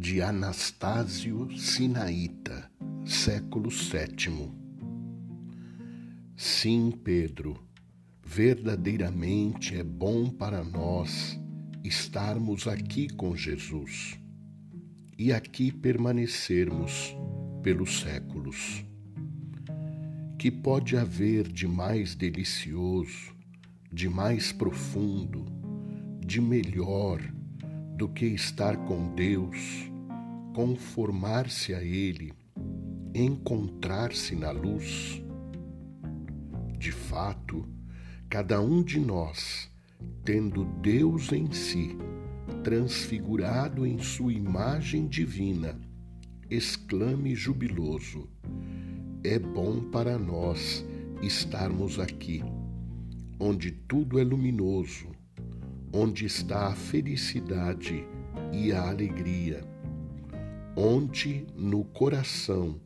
de Anastásio Sinaíta, século VII. Sim, Pedro, verdadeiramente é bom para nós estarmos aqui com Jesus e aqui permanecermos pelos séculos. Que pode haver de mais delicioso, de mais profundo, de melhor do que estar com Deus, conformar-se a Ele, encontrar-se na luz? De fato, cada um de nós, tendo Deus em si, transfigurado em sua imagem divina, exclame jubiloso: É bom para nós estarmos aqui, onde tudo é luminoso, onde está a felicidade e a alegria, onde no coração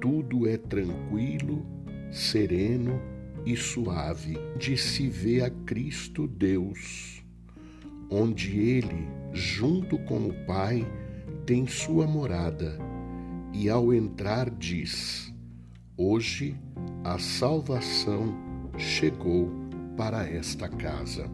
tudo é tranquilo, sereno e suave, de se vê a Cristo Deus, onde Ele, junto com o Pai, tem sua morada, e ao entrar diz: Hoje a salvação chegou para esta casa.